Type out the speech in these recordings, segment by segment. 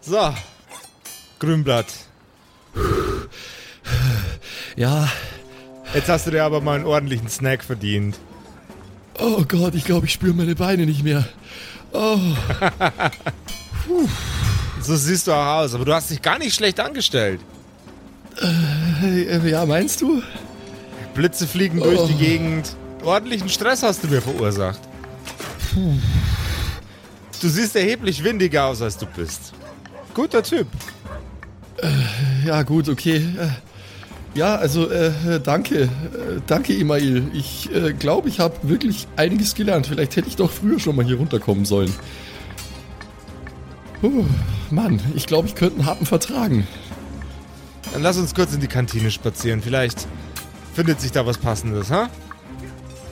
so, Grünblatt. Ja. Jetzt hast du dir aber mal einen ordentlichen Snack verdient. Oh Gott, ich glaube, ich spüre meine Beine nicht mehr. Oh. so siehst du auch aus, aber du hast dich gar nicht schlecht angestellt. Äh, ja, meinst du? Blitze fliegen oh. durch die Gegend. Ordentlichen Stress hast du mir verursacht. Puh. Du siehst erheblich windiger aus, als du bist. Guter Typ. Äh, ja, gut, okay. Äh, ja, also äh, danke. Äh, danke, Email. Ich äh, glaube, ich habe wirklich einiges gelernt. Vielleicht hätte ich doch früher schon mal hier runterkommen sollen. Puh, Mann, ich glaube, ich könnte einen Happen vertragen. Dann lass uns kurz in die Kantine spazieren. Vielleicht findet sich da was Passendes, ha?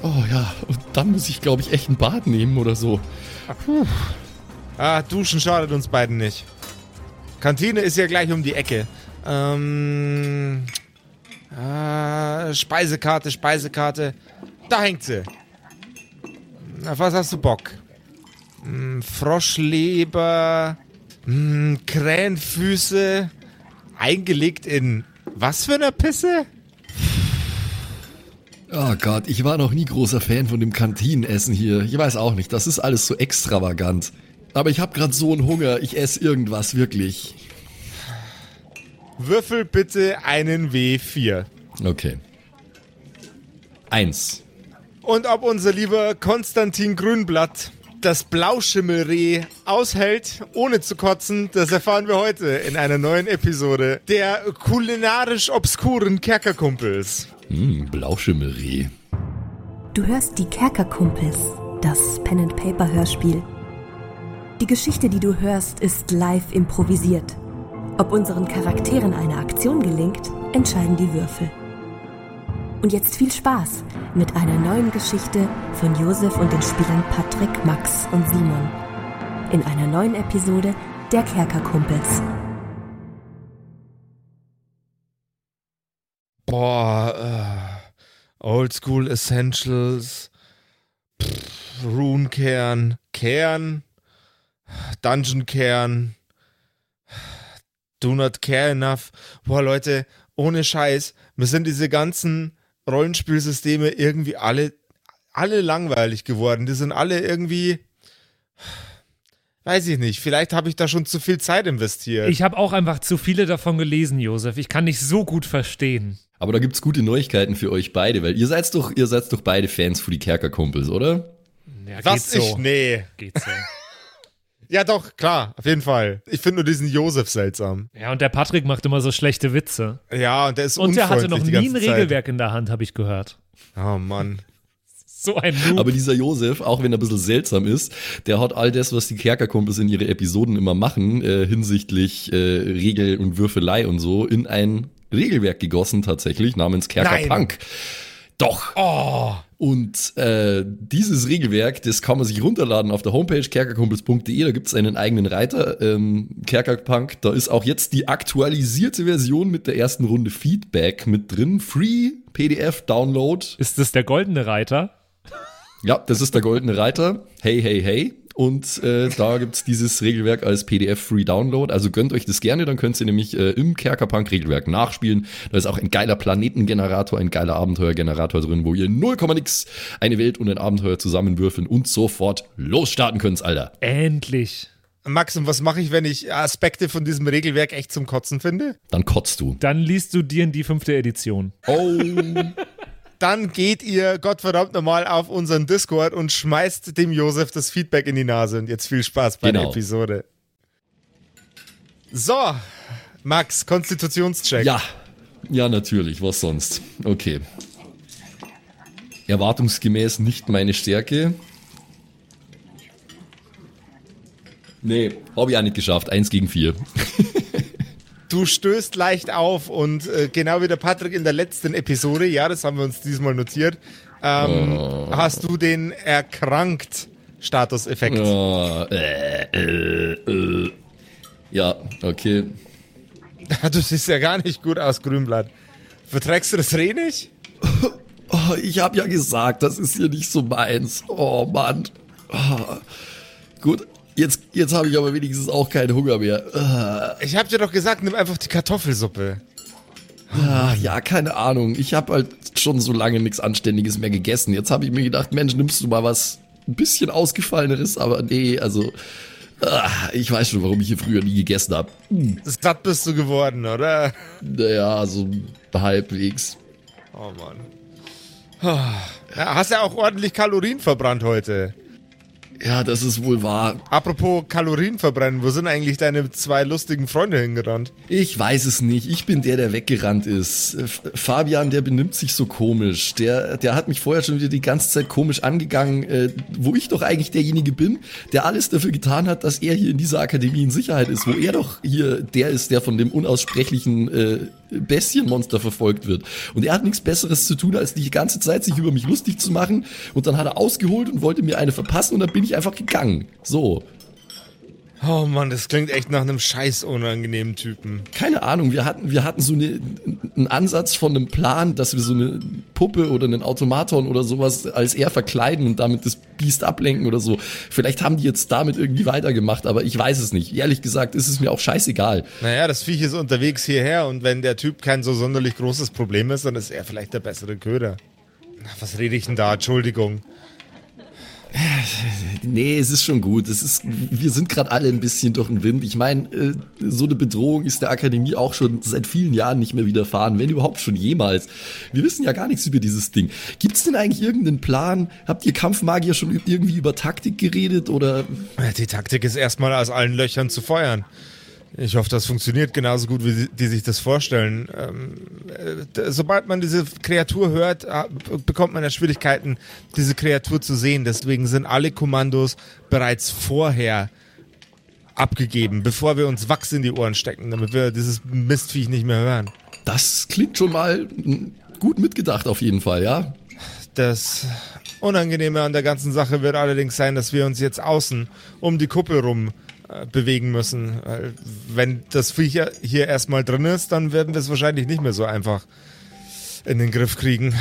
Oh ja, und dann muss ich, glaube ich, echt ein Bad nehmen oder so. Puh. Ah, duschen schadet uns beiden nicht. Kantine ist ja gleich um die Ecke. Ähm. Ah, Speisekarte, Speisekarte. Da hängt sie. Auf was hast du Bock? Hm, Froschleber, hm, Krähenfüße, eingelegt in was für eine Pisse? Oh Gott, ich war noch nie großer Fan von dem Kantinenessen hier. Ich weiß auch nicht, das ist alles so extravagant. Aber ich habe gerade so einen Hunger, ich esse irgendwas wirklich. Würfel bitte einen W4. Okay. Eins. Und ob unser lieber Konstantin Grünblatt das Blauschimmelreh aushält, ohne zu kotzen, das erfahren wir heute in einer neuen Episode der kulinarisch obskuren Kerkerkumpels. Hm, Blauschimmelreh. Du hörst die Kerkerkumpels, das Pen and Paper Hörspiel. Die Geschichte, die du hörst, ist live improvisiert. Ob unseren Charakteren eine Aktion gelingt, entscheiden die Würfel. Und jetzt viel Spaß mit einer neuen Geschichte von Josef und den Spielern Patrick, Max und Simon. In einer neuen Episode der Kerkerkumpels. Boah, äh, Oldschool Essentials, Pff, Rune-Kern, Kern, Dungeon-Kern, Do Not Care Enough. Boah, Leute, ohne Scheiß, mir sind diese ganzen Rollenspielsysteme irgendwie alle, alle langweilig geworden. Die sind alle irgendwie, weiß ich nicht, vielleicht habe ich da schon zu viel Zeit investiert. Ich habe auch einfach zu viele davon gelesen, Josef. Ich kann nicht so gut verstehen. Aber da gibt es gute Neuigkeiten für euch beide, weil ihr seid doch, ihr seid doch beide Fans für die Kerkerkumpels, oder? Ja, Was ich? So. Nee. Geht so. Ja, doch, klar, auf jeden Fall. Ich finde nur diesen Josef seltsam. Ja, und der Patrick macht immer so schlechte Witze. Ja, und der ist Und der hatte noch nie ein Regelwerk in der Hand, habe ich gehört. Oh Mann. So ein Noob. Aber dieser Josef, auch wenn er ein bisschen seltsam ist, der hat all das, was die Kerkerkumpels in ihre Episoden immer machen, äh, hinsichtlich äh, Regel und Würfelei und so, in ein Regelwerk gegossen tatsächlich, namens Kerkerpunk. Doch. Oh. Und äh, dieses Regelwerk, das kann man sich runterladen auf der Homepage kerkerkumpels.de. Da gibt es einen eigenen Reiter, ähm, Kerkerpunk. Da ist auch jetzt die aktualisierte Version mit der ersten Runde Feedback mit drin. Free PDF Download. Ist das der goldene Reiter? Ja, das ist der goldene Reiter. Hey, hey, hey. Und äh, da gibt's dieses Regelwerk als PDF-Free Download. Also gönnt euch das gerne, dann könnt ihr nämlich äh, im Kerkerpunk-Regelwerk nachspielen. Da ist auch ein geiler Planetengenerator, ein geiler Abenteuergenerator drin, wo ihr 0, nix eine Welt und ein Abenteuer zusammenwürfeln und sofort losstarten könnt, Alter. Endlich. Max, und was mache ich, wenn ich Aspekte von diesem Regelwerk echt zum Kotzen finde? Dann kotzt du. Dann liest du dir in die fünfte Edition. Oh. Dann geht ihr Gottverdammt nochmal auf unseren Discord und schmeißt dem Josef das Feedback in die Nase. Und jetzt viel Spaß bei genau. der Episode. So, Max, Konstitutionscheck. Ja, ja, natürlich. Was sonst? Okay. Erwartungsgemäß nicht meine Stärke. Nee, habe ich auch nicht geschafft. Eins gegen vier. Du stößt leicht auf und äh, genau wie der Patrick in der letzten Episode, ja, das haben wir uns diesmal notiert, ähm, oh. hast du den erkrankt Statuseffekt. Oh, äh, äh, äh. Ja, okay. Du siehst ja gar nicht gut aus, Grünblatt. Verträgst du das Reh nicht? Oh, ich habe ja gesagt, das ist hier nicht so meins. Oh Mann. Oh. Gut, Jetzt, jetzt habe ich aber wenigstens auch keinen Hunger mehr. Ich hab dir doch gesagt, nimm einfach die Kartoffelsuppe. Ah, ja, keine Ahnung. Ich habe halt schon so lange nichts Anständiges mehr gegessen. Jetzt habe ich mir gedacht, Mensch, nimmst du mal was ein bisschen ausgefalleneres, aber nee, also ah, ich weiß schon, warum ich hier früher nie gegessen habe. Satt bist du geworden, oder? Naja, so halbwegs. Oh Mann. Ja, hast ja auch ordentlich Kalorien verbrannt heute. Ja, das ist wohl wahr. Apropos Kalorien verbrennen, wo sind eigentlich deine zwei lustigen Freunde hingerannt? Ich weiß es nicht. Ich bin der, der weggerannt ist. Fabian, der benimmt sich so komisch. Der, der hat mich vorher schon wieder die ganze Zeit komisch angegangen, äh, wo ich doch eigentlich derjenige bin, der alles dafür getan hat, dass er hier in dieser Akademie in Sicherheit ist, wo er doch hier der ist, der von dem unaussprechlichen äh, Bestienmonster verfolgt wird. Und er hat nichts Besseres zu tun, als die ganze Zeit sich über mich lustig zu machen. Und dann hat er ausgeholt und wollte mir eine verpassen und dann bin ich einfach gegangen. So. Oh Mann, das klingt echt nach einem scheiß unangenehmen Typen. Keine Ahnung, wir hatten, wir hatten so eine, einen Ansatz von einem Plan, dass wir so eine Puppe oder einen Automaton oder sowas als er verkleiden und damit das Biest ablenken oder so. Vielleicht haben die jetzt damit irgendwie weitergemacht, aber ich weiß es nicht. Ehrlich gesagt ist es mir auch scheißegal. Naja, das Viech ist unterwegs hierher und wenn der Typ kein so sonderlich großes Problem ist, dann ist er vielleicht der bessere Köder. Was rede ich denn da? Entschuldigung. Nee, es ist schon gut. Es ist, wir sind gerade alle ein bisschen durch den Wind. Ich meine, äh, so eine Bedrohung ist der Akademie auch schon seit vielen Jahren nicht mehr widerfahren, wenn überhaupt schon jemals. Wir wissen ja gar nichts über dieses Ding. Gibt es denn eigentlich irgendeinen Plan? Habt ihr Kampfmagier schon irgendwie über Taktik geredet oder? Die Taktik ist erstmal aus allen Löchern zu feuern. Ich hoffe, das funktioniert genauso gut, wie die sich das vorstellen. Ähm, äh, sobald man diese Kreatur hört, äh, bekommt man ja Schwierigkeiten, diese Kreatur zu sehen. Deswegen sind alle Kommandos bereits vorher abgegeben, bevor wir uns Wachs in die Ohren stecken, damit wir dieses Mistviech nicht mehr hören. Das klingt schon mal gut mitgedacht auf jeden Fall, ja? Das Unangenehme an der ganzen Sache wird allerdings sein, dass wir uns jetzt außen um die Kuppel rum äh, bewegen müssen. Wenn das Viech hier erstmal drin ist, dann werden wir es wahrscheinlich nicht mehr so einfach in den Griff kriegen.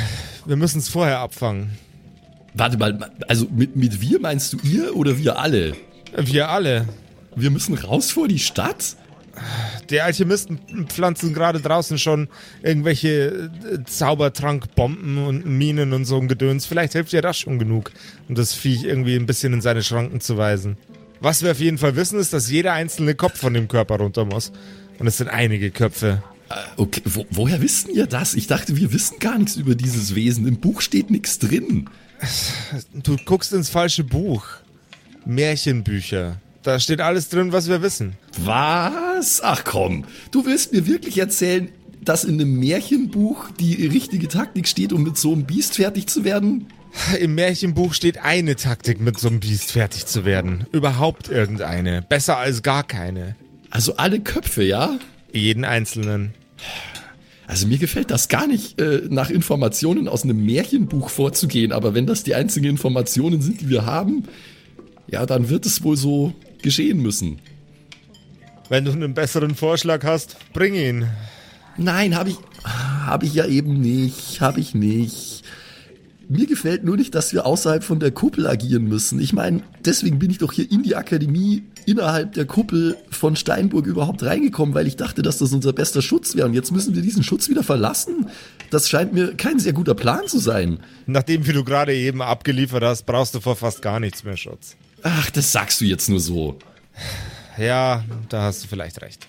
Wir müssen es vorher abfangen. Warte mal, also mit, mit wir meinst du ihr oder wir alle? Wir alle. Wir müssen raus vor die Stadt? Die Alchemisten pflanzen gerade draußen schon irgendwelche äh, Zaubertrankbomben und Minen und so ein Gedöns. Vielleicht hilft dir das schon genug, um das Viech irgendwie ein bisschen in seine Schranken zu weisen. Was wir auf jeden Fall wissen, ist, dass jeder einzelne Kopf von dem Körper runter muss. Und es sind einige Köpfe. Äh, okay, Wo, woher wissen ihr das? Ich dachte, wir wissen gar nichts über dieses Wesen. Im Buch steht nichts drin. Du guckst ins falsche Buch. Märchenbücher. Da steht alles drin, was wir wissen. Was? Ach komm, du willst mir wirklich erzählen, dass in einem Märchenbuch die richtige Taktik steht, um mit so einem Biest fertig zu werden? Im Märchenbuch steht eine Taktik, mit so einem Biest fertig zu werden. Überhaupt irgendeine. Besser als gar keine. Also alle Köpfe, ja? Jeden einzelnen. Also mir gefällt das gar nicht, äh, nach Informationen aus einem Märchenbuch vorzugehen, aber wenn das die einzigen Informationen sind, die wir haben, ja, dann wird es wohl so geschehen müssen. Wenn du einen besseren Vorschlag hast, bring ihn. Nein, habe ich, habe ich ja eben nicht, habe ich nicht. Mir gefällt nur nicht, dass wir außerhalb von der Kuppel agieren müssen. Ich meine, deswegen bin ich doch hier in die Akademie innerhalb der Kuppel von Steinburg überhaupt reingekommen, weil ich dachte, dass das unser bester Schutz wäre. Und jetzt müssen wir diesen Schutz wieder verlassen. Das scheint mir kein sehr guter Plan zu sein. Nachdem, wie du gerade eben abgeliefert hast, brauchst du vor fast gar nichts mehr Schutz. Ach, das sagst du jetzt nur so. Ja, da hast du vielleicht recht.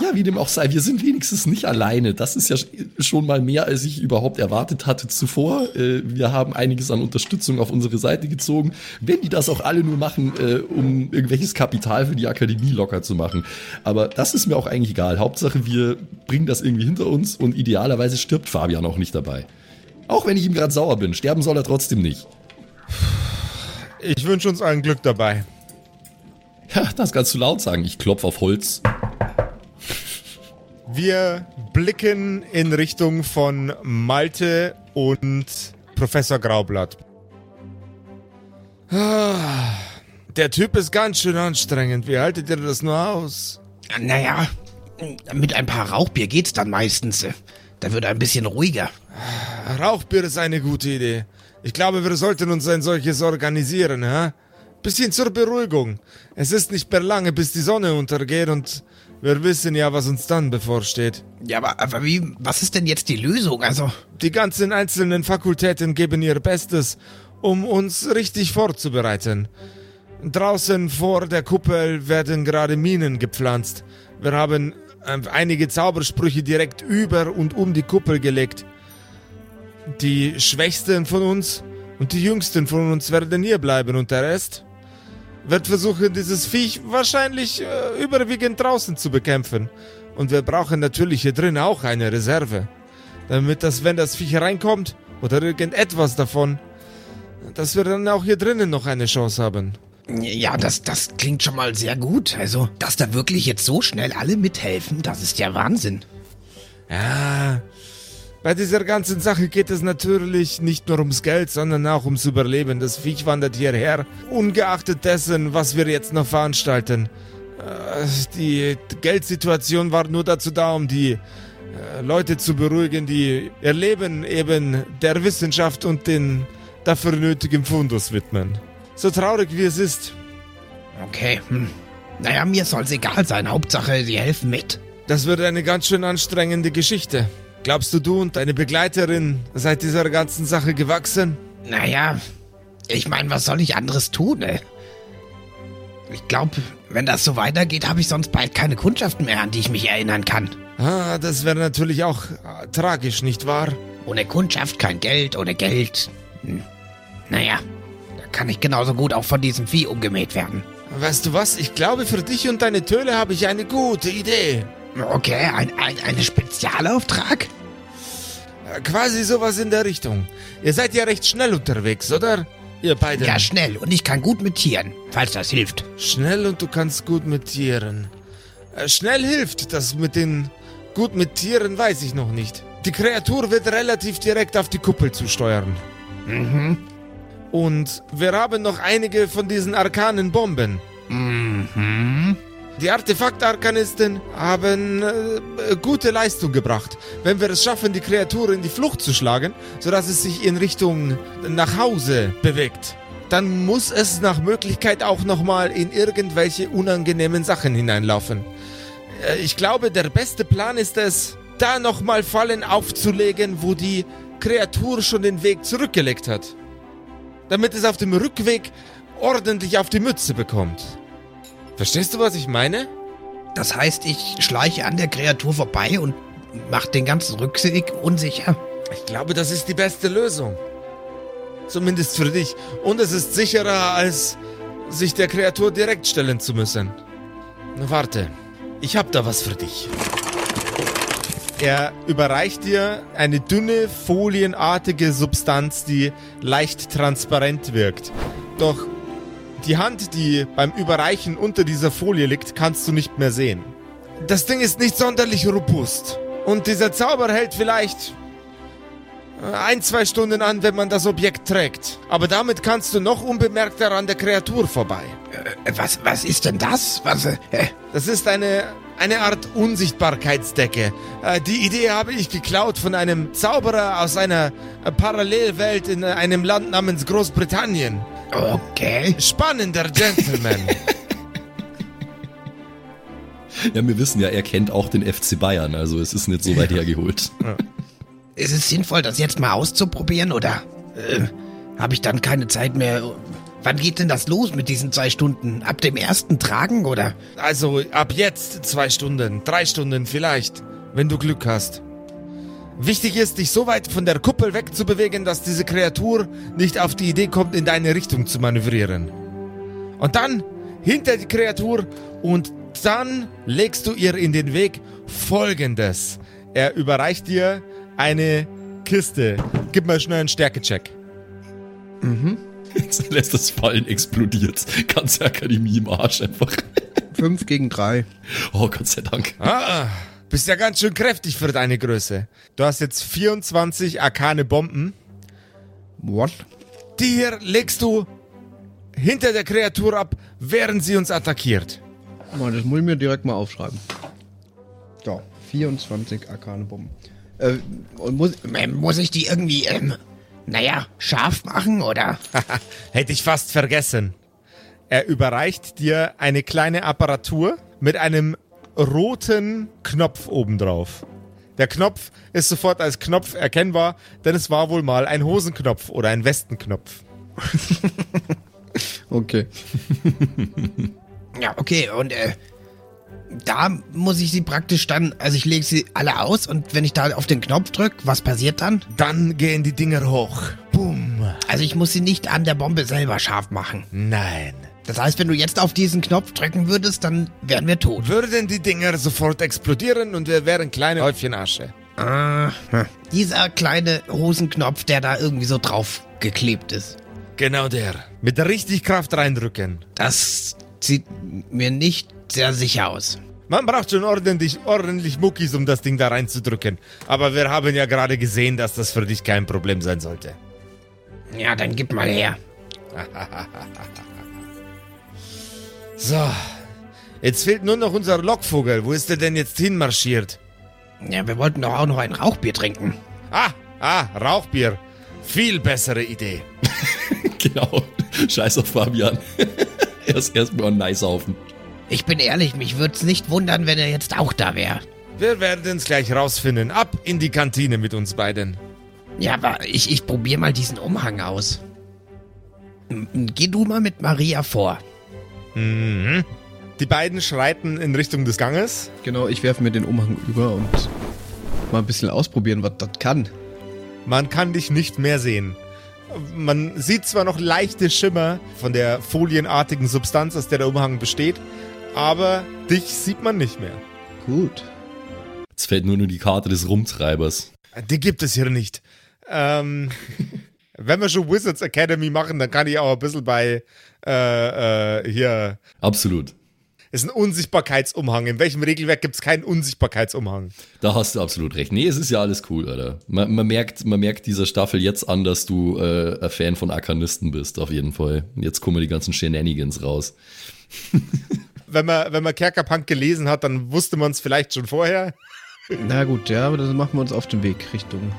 Ja, wie dem auch sei, wir sind wenigstens nicht alleine. Das ist ja schon mal mehr, als ich überhaupt erwartet hatte zuvor. Äh, wir haben einiges an Unterstützung auf unsere Seite gezogen. Wenn die das auch alle nur machen, äh, um irgendwelches Kapital für die Akademie locker zu machen. Aber das ist mir auch eigentlich egal. Hauptsache, wir bringen das irgendwie hinter uns und idealerweise stirbt Fabian auch nicht dabei. Auch wenn ich ihm gerade sauer bin, sterben soll er trotzdem nicht. Ich wünsche uns allen Glück dabei. Ja, das kannst du laut sagen. Ich klopfe auf Holz. Wir blicken in Richtung von Malte und Professor Graublatt. Ah, Der Typ ist ganz schön anstrengend. Wie haltet ihr das nur aus? Naja, mit ein paar Rauchbier geht's dann meistens. Da wird er ein bisschen ruhiger. Rauchbier ist eine gute Idee. Ich glaube, wir sollten uns ein solches organisieren, hä? Bisschen zur Beruhigung. Es ist nicht mehr lange, bis die Sonne untergeht und wir wissen ja, was uns dann bevorsteht. Ja, aber, aber wie, was ist denn jetzt die Lösung? Also, Die ganzen einzelnen Fakultäten geben ihr Bestes, um uns richtig vorzubereiten. Draußen vor der Kuppel werden gerade Minen gepflanzt. Wir haben äh, einige Zaubersprüche direkt über und um die Kuppel gelegt. Die Schwächsten von uns und die Jüngsten von uns werden hier bleiben und der Rest wird versuchen, dieses Viech wahrscheinlich äh, überwiegend draußen zu bekämpfen. Und wir brauchen natürlich hier drin auch eine Reserve. Damit das, wenn das Viech reinkommt oder irgendetwas davon, dass wir dann auch hier drinnen noch eine Chance haben. ja, das, das klingt schon mal sehr gut. Also, dass da wirklich jetzt so schnell alle mithelfen, das ist ja Wahnsinn. Ja, bei dieser ganzen Sache geht es natürlich nicht nur ums Geld, sondern auch ums Überleben. Das Viech wandert hierher, ungeachtet dessen, was wir jetzt noch veranstalten. Äh, Die Geldsituation war nur dazu da, um die äh, Leute zu beruhigen, die ihr Leben eben der Wissenschaft und den dafür nötigen Fundus widmen. So traurig wie es ist, Okay, hm. Naja, mir soll's egal sein. Hauptsache, sie helfen mit. das wird eine ganz schön anstrengende Geschichte. Glaubst du, du und deine Begleiterin seid dieser ganzen Sache gewachsen? Naja, ich meine, was soll ich anderes tun, ey? Ich glaube, wenn das so weitergeht, habe ich sonst bald keine Kundschaften mehr, an die ich mich erinnern kann. Ah, das wäre natürlich auch äh, tragisch, nicht wahr? Ohne Kundschaft kein Geld, ohne Geld. Hm. Naja, da kann ich genauso gut auch von diesem Vieh umgemäht werden. Weißt du was? Ich glaube, für dich und deine Töle habe ich eine gute Idee. Okay, ein, ein, ein Spezialauftrag? Quasi sowas in der Richtung. Ihr seid ja recht schnell unterwegs, oder? Ihr beide. Ja, schnell. Und ich kann gut mit Tieren, falls das hilft. Schnell und du kannst gut mit Tieren. Äh, Schnell hilft das mit den gut mit Tieren, weiß ich noch nicht. Die Kreatur wird relativ direkt auf die Kuppel zusteuern. Mhm. Und wir haben noch einige von diesen arkanen Bomben. Mhm. Die Artefakt-Arkanisten haben äh, gute Leistung gebracht. Wenn wir es schaffen, die Kreatur in die Flucht zu schlagen, sodass es sich in Richtung nach Hause bewegt, dann muss es nach Möglichkeit auch nochmal in irgendwelche unangenehmen Sachen hineinlaufen. Äh, ich glaube, der beste Plan ist es, da nochmal Fallen aufzulegen, wo die Kreatur schon den Weg zurückgelegt hat. Damit es auf dem Rückweg ordentlich auf die Mütze bekommt. Verstehst du, was ich meine? Das heißt, ich schleiche an der Kreatur vorbei und mach den ganzen Rückweg unsicher. Ich glaube, das ist die beste Lösung. Zumindest für dich. Und es ist sicherer, als sich der Kreatur direkt stellen zu müssen. Na, warte. Ich hab da was für dich. Er überreicht dir eine dünne, folienartige Substanz, die leicht transparent wirkt. Doch die Hand, die beim Überreichen unter dieser Folie liegt, kannst du nicht mehr sehen. Das Ding ist nicht sonderlich robust. Und dieser Zauber hält vielleicht ein, zwei Stunden an, wenn man das Objekt trägt. Aber damit kannst du noch unbemerkter an der Kreatur vorbei. Äh, was, was ist denn das? Was, äh, äh, Das ist eine, eine Art Unsichtbarkeitsdecke. Äh, die Idee habe ich geklaut von einem Zauberer aus einer äh, Parallelwelt in äh, einem Land namens Großbritannien. Okay. Spannender Gentleman. Ja, wir wissen ja, er kennt auch den FC Bayern, also es ist nicht so weit hergeholt. Ist es sinnvoll, das jetzt mal auszuprobieren oder äh, habe ich dann keine Zeit mehr? Wann geht denn das los mit diesen zwei Stunden? Ab dem ersten Tragen oder? also ab jetzt zwei Stunden, drei Stunden vielleicht, wenn du Glück hast. Wichtig ist, dich so weit von der Kuppel wegzubewegen, dass diese Kreatur nicht auf die Idee kommt, in deine Richtung zu manövrieren. Und dann hinter die Kreatur und dann legst du ihr in den Weg folgendes. Er überreicht dir eine Kiste. Gib mal schnell einen Stärkecheck. Jetzt lässt das Fallen explodiert. Ganze Akademie im Arsch einfach. 5 gegen 3. Oh, Gott sei Dank. Ah, bist ja ganz schön kräftig für deine Größe. Du hast jetzt 24 arkane Bomben. What? Die hier legst du hinter der Kreatur ab, während sie uns attackiert. Das muss ich mir direkt mal aufschreiben. So, 24 arkane Bomben. Äh, und muss, Ähm, muss ich die irgendwie, ähm, naja, scharf machen oder? Hätte ich fast vergessen. Er überreicht dir eine kleine Apparatur mit einem roten Knopf obendrauf. Der Knopf ist sofort als Knopf erkennbar, denn es war wohl mal ein Hosenknopf oder ein Westenknopf. Okay. Ja, okay, und äh, da muss ich sie praktisch dann, also ich lege sie alle aus und wenn ich da auf den Knopf drücke, was passiert dann? Dann gehen die Dinger hoch. Boom. Also ich muss sie nicht an der Bombe selber scharf machen. Nein. Das heißt, wenn du jetzt auf diesen Knopf drücken würdest, dann wären wir tot. Würden die Dinger sofort explodieren und wir wären kleine Häufchen Asche. Ah, hm. dieser kleine Hosenknopf, der da irgendwie so drauf geklebt ist. Genau der. Mit richtig Kraft reindrücken. Das sieht mir nicht sehr sicher aus. Man braucht schon ordentlich, ordentlich Muckis, um das Ding da reinzudrücken. Aber wir haben ja gerade gesehen, dass das für dich kein Problem sein sollte. Ja, dann gib mal her. So. Jetzt fehlt nur noch unser Lockvogel. Wo ist der denn jetzt hinmarschiert? Ja, wir wollten doch auch noch ein Rauchbier trinken. Ah, ah, Rauchbier. Viel bessere Idee. Genau. Scheiß auf Fabian. Erst erstmal ein nice saufen. Ich bin ehrlich, mich würde es nicht wundern, wenn er jetzt auch da wäre. Wir werden es gleich rausfinden. Ab in die Kantine mit uns beiden. Ja, aber ich, ich probiere mal diesen Umhang aus. Geh du mal mit Maria vor. Mhm. Die beiden schreiten in Richtung des Ganges. Genau, ich werfe mir den Umhang über und mal ein bisschen ausprobieren, was das kann. Man kann dich nicht mehr sehen. Man sieht zwar noch leichte Schimmer von der folienartigen Substanz, aus der der Umhang besteht, aber dich sieht man nicht mehr. Gut. Jetzt fällt nur noch die Karte des Rumtreibers. Die gibt es hier nicht. Ähm, wenn wir schon Wizards Academy machen, dann kann ich auch ein bisschen bei äh, äh, hier. Absolut. Ist ein Unsichtbarkeitsumhang. In welchem Regelwerk gibt es keinen Unsichtbarkeitsumhang? Da hast du absolut recht. Nee, es ist ja alles cool, Alter. Man, man, merkt, man merkt dieser Staffel jetzt an, dass du äh, ein Fan von Arkanisten bist, auf jeden Fall. Jetzt kommen die ganzen Shenanigans raus. Wenn man, wenn man Kerkerpunk gelesen hat, dann wusste man es vielleicht schon vorher. Na gut, ja, aber dann machen wir uns auf den Weg Richtung.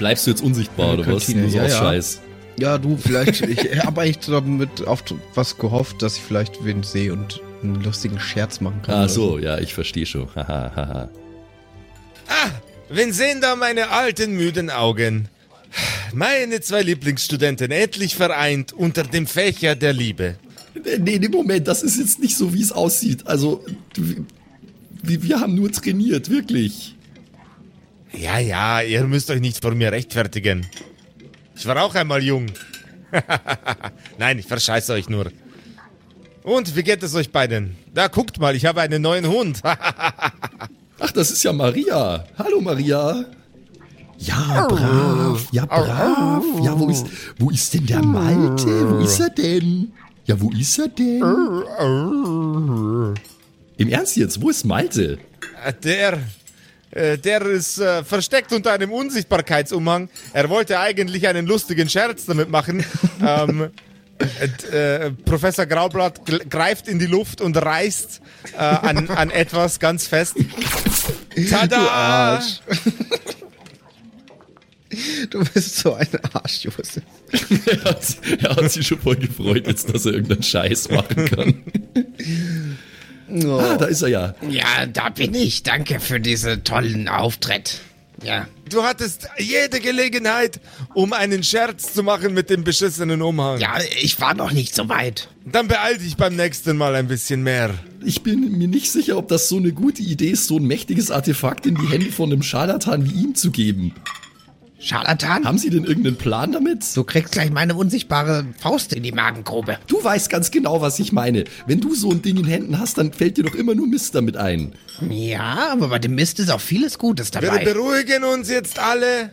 Bleibst du jetzt unsichtbar, oder was? Nur so ja, aus ja. Scheiß. Ja, du, vielleicht. ich habe eigentlich damit auf was gehofft, dass ich vielleicht wen sehe und einen lustigen Scherz machen kann. Ah, oder so, ja, ich verstehe schon. Haha, haha. Ah, wen sehen da meine alten, müden Augen? Meine zwei Lieblingsstudenten endlich vereint unter dem Fächer der Liebe. Nee, nee, Moment, das ist jetzt nicht so, wie es aussieht. Also, wir, wir haben nur trainiert, wirklich. Ja, ja, ihr müsst euch nicht vor mir rechtfertigen. Ich war auch einmal jung. Nein, ich verscheiße euch nur. Und wie geht es euch beiden? Da guckt mal, ich habe einen neuen Hund. Ach, das ist ja Maria. Hallo, Maria. Ja, brav. Ja, brav. Ja, wo ist, wo ist denn der Malte? Wo ist er denn? Ja, wo ist er denn? Im Ernst jetzt, wo ist Malte? Der, äh, der ist äh, versteckt unter einem Unsichtbarkeitsumhang. Er wollte eigentlich einen lustigen Scherz damit machen. ähm, äh, äh, Professor Graublatt greift in die Luft und reißt äh, an, an etwas ganz fest. Tada! Du bist so ein Arsch, Josef. Er hat, er hat sich schon voll gefreut, jetzt, dass er irgendeinen Scheiß machen kann. Ah, da ist er ja. Ja, da bin ich. Danke für diesen tollen Auftritt. Ja. Du hattest jede Gelegenheit, um einen Scherz zu machen mit dem beschissenen Umhang. Ja, ich war noch nicht so weit. Dann beeil dich beim nächsten Mal ein bisschen mehr. Ich bin mir nicht sicher, ob das so eine gute Idee ist, so ein mächtiges Artefakt in die Hände von einem Scharlatan wie ihm zu geben. Scharlatan? Haben Sie denn irgendeinen Plan damit? Du kriegst gleich meine unsichtbare Faust in die Magengrube. Du weißt ganz genau, was ich meine. Wenn du so ein Ding in Händen hast, dann fällt dir doch immer nur Mist damit ein. Ja, aber bei dem Mist ist auch vieles Gutes Wir dabei. beruhigen uns jetzt alle.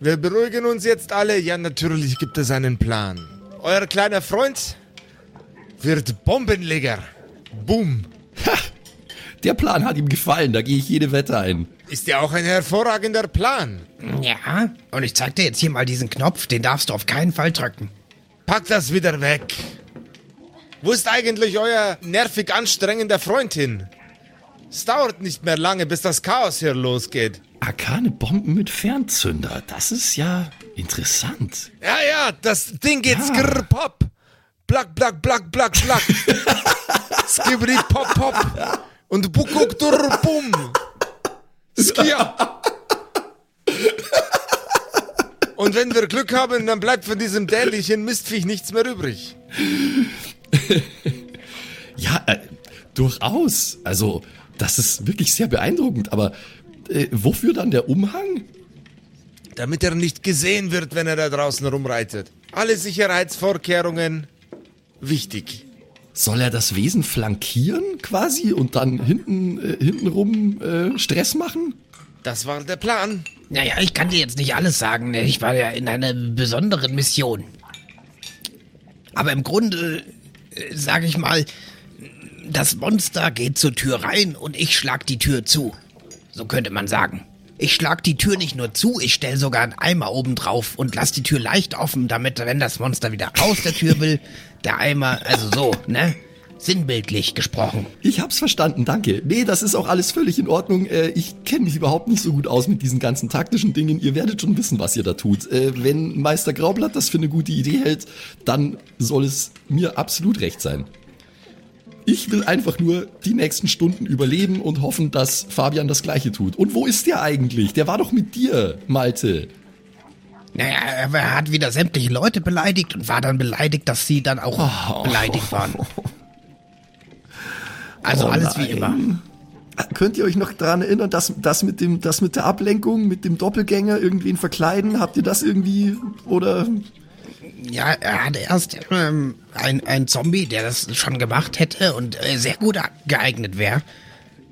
Wir beruhigen uns jetzt alle. Ja, natürlich gibt es einen Plan. Euer kleiner Freund wird Bombenleger. Boom. Der Plan hat ihm gefallen, da gehe ich jede Wette ein. Ist ja auch ein hervorragender Plan. Ja, und ich zeig dir jetzt hier mal diesen Knopf, den darfst du auf keinen Fall drücken. Pack das wieder weg. Wo ist eigentlich euer nervig anstrengender Freund hin? Es dauert nicht mehr lange, bis das Chaos hier losgeht. Arkane Bomben mit Fernzünder, das ist ja interessant. Ja, ja, das Ding geht Ja. skrr pop. Black, Black, Black, Black, Black. Skibidi Pop, Pop. Und Bukuk, Durr, Bum. Skia. Und wenn wir Glück haben, dann bleibt von diesem dämlichen Mistviech nichts mehr übrig. Ja, äh, durchaus. Also, das ist wirklich sehr beeindruckend. Aber äh, wofür dann der Umhang? Damit er nicht gesehen wird, wenn er da draußen rumreitet. Alle Sicherheitsvorkehrungen wichtig. Soll er das Wesen flankieren quasi und dann hinten äh, hintenrum äh, Stress machen? Das war der Plan. Naja, ich kann dir jetzt nicht alles sagen. ne? Ich war ja in einer besonderen Mission. Aber im Grunde, äh, sage ich mal, das Monster geht zur Tür rein und ich schlag die Tür zu. So könnte man sagen. Ich schlag die Tür nicht nur zu, ich stell sogar einen Eimer oben drauf und lass die Tür leicht offen, damit, wenn das Monster wieder aus der Tür will, der Eimer, also so, ne? Sinnbildlich gesprochen. Ich hab's verstanden, danke. Nee, das ist auch alles völlig in Ordnung. Äh, ich kenne mich überhaupt nicht so gut aus mit diesen ganzen taktischen Dingen. Ihr werdet schon wissen, was ihr da tut. Äh, wenn Meister Graublatt das für eine gute Idee hält, dann soll es mir absolut recht sein. Ich will einfach nur die nächsten Stunden überleben und hoffen, dass Fabian das gleiche tut. Und wo ist der eigentlich? Der war doch mit dir, Malte. Naja, er hat wieder sämtliche Leute beleidigt und war dann beleidigt, dass sie dann auch beleidigt waren. Also Oh alles wie immer. Könnt ihr euch noch daran erinnern, dass das mit dem, das mit der Ablenkung, mit dem Doppelgänger irgendwen verkleiden? Habt ihr das irgendwie oder? Ja, er hatte erst ähm, ein, ein Zombie, der das schon gemacht hätte und äh, sehr gut geeignet wäre.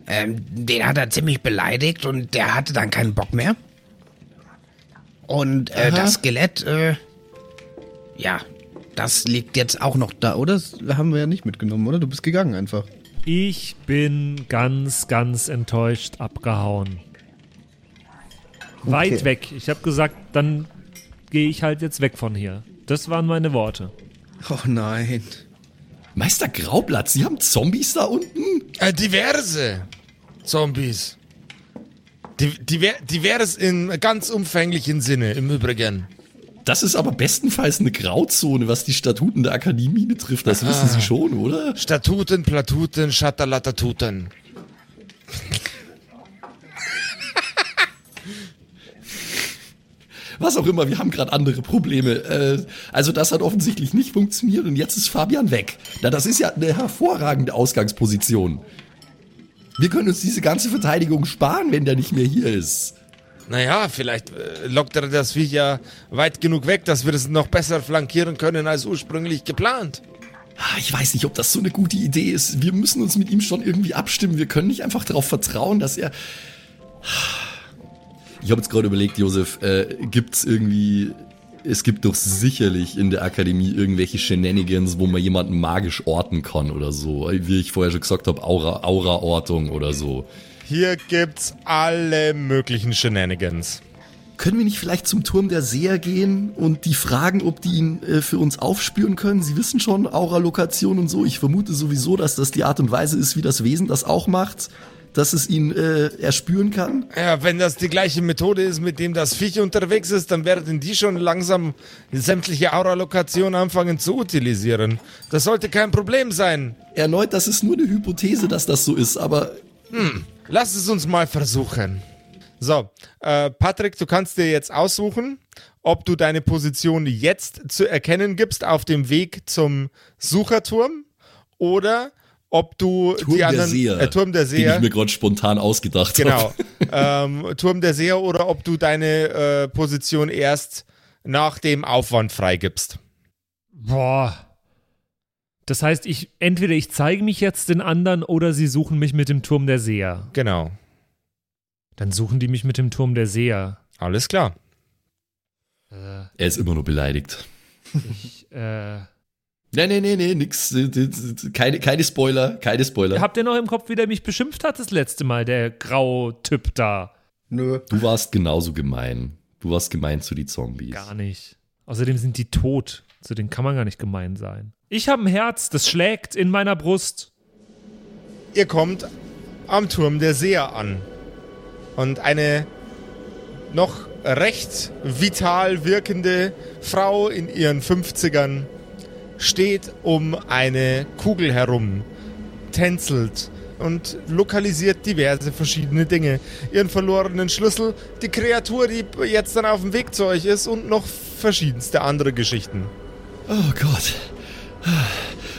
Ähm, den hat er ziemlich beleidigt und der hatte dann keinen Bock mehr. Und äh, das Skelett, äh, ja, das liegt jetzt auch noch Da, oder? Das haben wir ja nicht mitgenommen, oder? Du bist gegangen einfach. Ich bin ganz, ganz enttäuscht abgehauen. Weit weg. Ich habe gesagt, dann gehe ich halt jetzt weg von hier. Das waren meine Worte. Oh nein. Meister Graublatt, Sie haben Zombies da unten? Äh, diverse Zombies. Di diver divers in ganz umfänglichen Sinne, im Übrigen. Das ist aber bestenfalls eine Grauzone, was die Statuten der Akademie betrifft. Das wissen Sie schon, oder? Statuten, Platuten, Schatterlatatuten. Was auch immer, wir haben gerade andere Probleme. Äh, also das hat offensichtlich nicht funktioniert und jetzt ist Fabian weg. Na, das ist ja eine hervorragende Ausgangsposition. Wir können uns diese ganze Verteidigung sparen, wenn der nicht mehr hier ist. Naja, vielleicht äh, lockt er das Viech ja weit genug weg, dass wir es noch besser flankieren können als ursprünglich geplant. Ah, Ich weiß nicht, ob das so eine gute Idee ist. Wir müssen uns mit ihm schon irgendwie abstimmen. Wir können nicht einfach darauf vertrauen, dass er. Ich habe jetzt gerade überlegt, Josef, äh, gibt's irgendwie. Es gibt doch sicherlich in der Akademie irgendwelche Shenanigans, wo man jemanden magisch orten kann oder so. Wie ich vorher schon gesagt habe, Aura, Aura-Ortung oder so. Hier gibt's alle möglichen Shenanigans. Können wir nicht vielleicht zum Turm der Seher gehen und die fragen, ob die ihn äh, für uns aufspüren können? Sie wissen schon, Aura-Lokation und so. Ich vermute sowieso, dass das die Art und Weise ist, wie das Wesen das auch macht, dass es ihn äh, erspüren kann. Ja, wenn das die gleiche Methode ist, mit dem das Viech unterwegs ist, dann werden die schon langsam sämtliche Aura-Lokationen anfangen zu utilisieren. Das sollte kein Problem sein. Erneut, das ist nur eine Hypothese, dass das so ist, aber Lass es uns mal versuchen. So, äh, Patrick, du kannst dir jetzt aussuchen, ob du deine Position jetzt zu erkennen gibst auf dem Weg zum Sucherturm oder ob du Turm die der anderen Seher, äh, Turm der den Seher ich mir gerade spontan ausgedacht Genau. habe. ähm, Turm der Seher oder ob du deine äh, Position erst nach dem Aufwand freigibst. Boah. Das heißt, ich entweder ich zeige mich jetzt den anderen oder sie suchen mich mit dem Turm der Seher. Genau. Dann suchen die mich mit dem Turm der Seher. Alles klar. Er ist immer nur beleidigt. Ich, äh, Nee, nee, nee, nee, nix. Keine, keine Spoiler, keine Spoiler. habt ihr noch im Kopf, wie der mich beschimpft hat das letzte Mal, der Grau-Typ da? Nö. Du warst genauso gemein. Du warst gemein zu die Zombies. Gar nicht. Außerdem sind die tot. Zu denen kann man gar nicht gemein sein. Ich habe ein Herz, das schlägt in meiner Brust. Ihr kommt am Turm der Seher an. Und eine noch recht vital wirkende Frau in ihren 50ern steht um eine Kugel herum, tänzelt und lokalisiert diverse verschiedene Dinge. Ihren verlorenen Schlüssel, die Kreatur, die jetzt dann auf dem Weg zu euch ist und noch verschiedenste andere Geschichten. Oh Gott.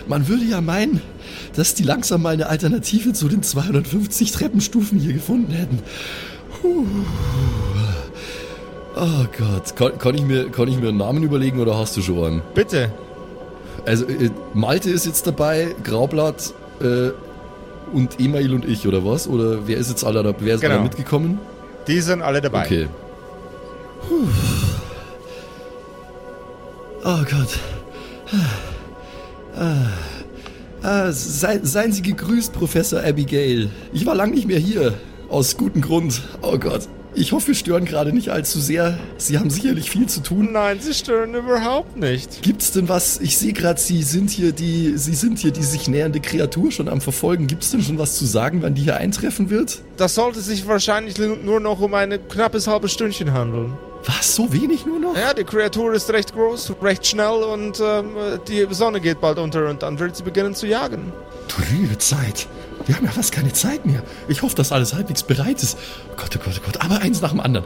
Man würde ja meinen, dass die langsam mal eine Alternative zu den 250 Treppenstufen hier gefunden hätten. Puh. Oh Gott. Kann, kann, ich mir, kann ich mir einen Namen überlegen oder hast du schon einen? Bitte. Also, äh, Malte ist jetzt dabei, Graublatt äh, und Email und ich, oder was? Oder wer ist jetzt alle, da- wer ist Genau. alle mitgekommen? Die sind alle dabei. Okay. Puh. Oh Gott. Ah. Ah, sei, seien Sie gegrüßt, Professor Abigail. Ich war lang nicht mehr hier. Aus gutem Grund. Oh Gott. Ich hoffe, wir stören gerade nicht allzu sehr. Sie haben sicherlich viel zu tun. Nein, sie stören überhaupt nicht. Gibt's denn was? Ich sehe gerade, Sie sind hier die, Sie sind hier die sich nähernde Kreatur schon am Verfolgen. Gibt's denn schon was zu sagen, wann die hier eintreffen wird? Das sollte sich wahrscheinlich nur noch um ein knappes halbes Stündchen handeln. Was? So wenig nur noch? Ja, die Kreatur ist recht groß, recht schnell und ähm, die Sonne geht bald unter und dann wird sie beginnen zu jagen. Du liebe Zeit. Wir haben ja fast keine Zeit mehr. Ich hoffe, dass alles halbwegs bereit ist. Oh Gott, oh Gott, oh Gott. Aber eins nach dem anderen.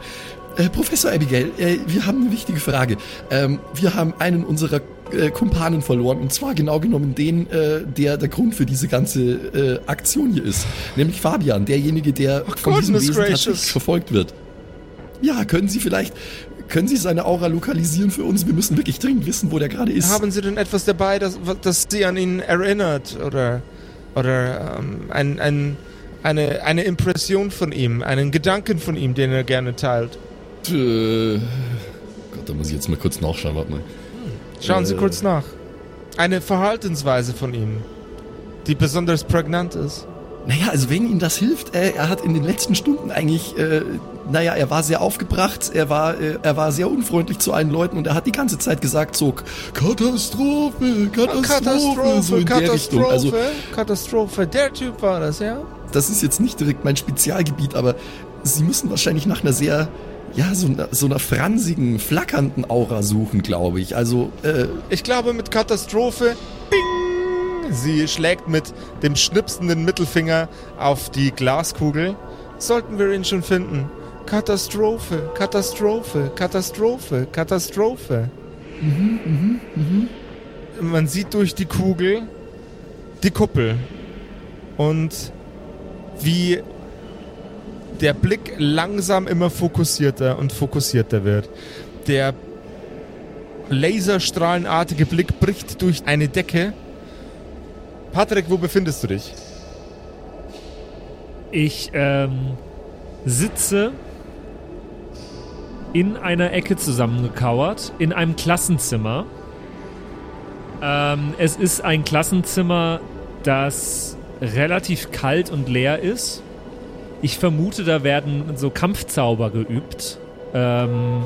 Äh, Professor Abigail, äh, wir haben eine wichtige Frage. Ähm, wir haben einen unserer äh, Kumpanen verloren. Und zwar genau genommen den, äh, der der Grund für diese ganze äh, Aktion hier ist. Nämlich Fabian, derjenige, der von diesem Wesen gracious. tatsächlich verfolgt wird. Ja, können Sie vielleicht... Können Sie seine Aura lokalisieren für uns? Wir müssen wirklich dringend wissen, wo der gerade ist. Haben Sie denn etwas dabei, das, das Sie an ihn erinnert? Oder, oder ähm, ein, ein, eine, eine Impression von ihm, einen Gedanken von ihm, den er gerne teilt? Äh, Gott, da muss ich jetzt mal kurz nachschauen. Warte mal. Schauen Sie Äh. kurz nach. Eine Verhaltensweise von ihm, die besonders prägnant ist. Naja, also wenn ihm das hilft, äh, er hat in den letzten Stunden eigentlich, äh, naja, er war sehr aufgebracht, er war, äh, er war sehr unfreundlich zu allen Leuten und er hat die ganze Zeit gesagt so, Katastrophe, Katastrophe, so in der Richtung. Also Katastrophe. Der Typ war das, ja? das ist jetzt nicht direkt mein Spezialgebiet, aber sie müssen wahrscheinlich nach einer sehr, ja, so einer, so einer fransigen, flackernden Aura suchen, glaube ich. Also, äh, Ich glaube mit Katastrophe. Bing! Sie schlägt mit dem schnipsenden Mittelfinger auf die Glaskugel. Sollten wir ihn schon finden. Katastrophe, Katastrophe, Katastrophe, Katastrophe. Man sieht durch die Kugel die Kuppel. Und wie der Blick langsam immer fokussierter und fokussierter wird. Der laserstrahlenartige Blick bricht durch eine Decke. Patrick, wo befindest du dich? Ich ähm, sitze in einer Ecke zusammengekauert, in einem Klassenzimmer. Ähm, es ist ein Klassenzimmer, das relativ kalt und leer ist. Ich vermute, da werden so Kampfzauber geübt. Ähm,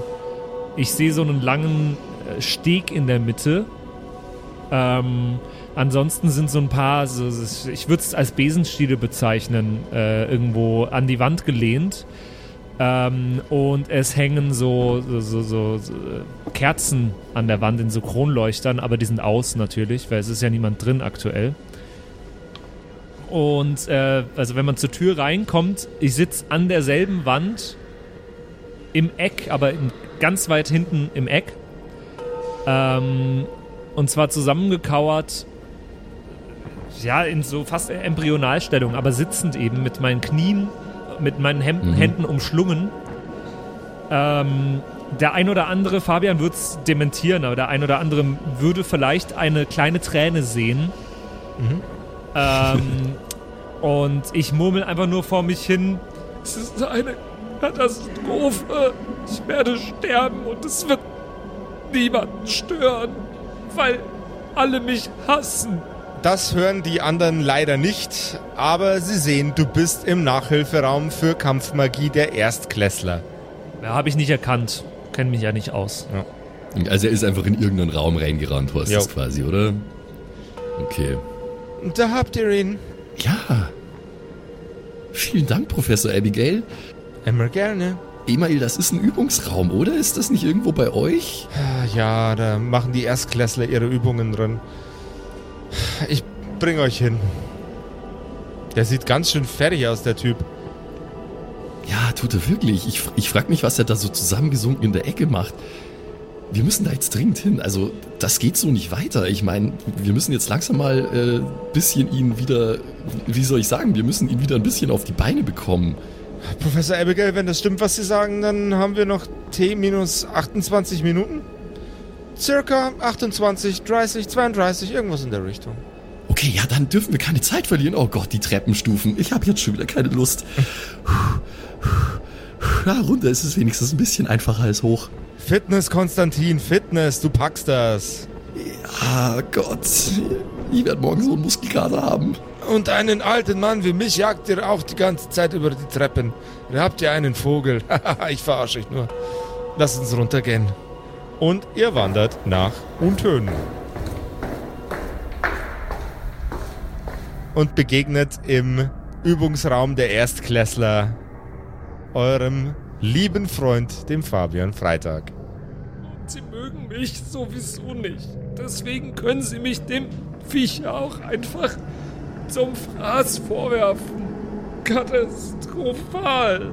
ich sehe so einen langen äh, Steg in der Mitte. Ähm, ansonsten sind so ein paar, so, ich würde es als Besenstiele bezeichnen, äh, irgendwo an die Wand gelehnt. Ähm, und es hängen so, so, so, so, äh, Kerzen an der Wand in so Kronleuchtern, aber die sind aus natürlich, weil es ist ja niemand drin aktuell. Und äh, also wenn man zur Tür reinkommt, ich sitze an derselben Wand im Eck, aber in, ganz weit hinten im Eck. Ähm, und zwar zusammengekauert, ja, in so fast Embryonalstellung, aber sitzend eben mit meinen Knien, mit meinen Händen, Mhm. Händen umschlungen. Ähm, der ein oder andere, Fabian wird es dementieren, aber der ein oder andere würde vielleicht eine kleine Träne sehen. Ähm, und ich murmel einfach nur vor mich hin, es ist eine Katastrophe. Ich werde sterben und es wird niemanden stören, weil alle mich hassen. Das hören die anderen leider nicht, aber sie sehen, du bist im Nachhilferaum für Kampfmagie der Erstklässler. Ja, habe ich nicht erkannt. Kenne mich ja nicht aus. also er ist einfach in irgendeinen Raum reingerannt, was das quasi, oder? Okay. Da habt ihr ihn. Ja. Vielen Dank, Professor Abigail. Immer gerne. Email, das ist ein Übungsraum, oder? Ist das nicht irgendwo bei euch? Ja, da machen die Erstklässler ihre Übungen drin. Ich bring euch hin. Der sieht ganz schön fertig aus, der Typ. Ja, tut er wirklich. Ich, ich frage mich, was er da so zusammengesunken in der Ecke macht. Wir müssen da jetzt dringend hin. Also, das geht so nicht weiter. Ich meine, wir müssen jetzt langsam mal ein äh, bisschen ihn wieder, wie soll ich sagen, wir müssen ihn wieder ein bisschen auf die Beine bekommen. Professor Abigail, wenn das stimmt, was Sie sagen, dann haben wir noch T minus 28 Minuten. Circa 28, 30, 32, irgendwas in der Richtung. Okay, ja, dann dürfen wir keine Zeit verlieren. Oh Gott, die Treppenstufen. Ich habe jetzt schon wieder keine Lust. Ja, runter ist es wenigstens ein bisschen einfacher als hoch. Fitness, Konstantin, Fitness, du packst das. Ah, Gott. Ich werde morgen so einen Muskelkater haben. Und einen alten Mann wie mich jagt ihr auch die ganze Zeit über die Treppen. Ihr habt ja einen Vogel. ich verarsche euch nur. Lasst uns runtergehen. Und ihr wandert nach Untönen. Und begegnet im Übungsraum der Erstklässler eurem lieben Freund, dem Fabian Freitag. Sie mögen mich sowieso nicht. Deswegen können Sie mich dem Viech auch einfach zum Fraß vorwerfen. Katastrophal.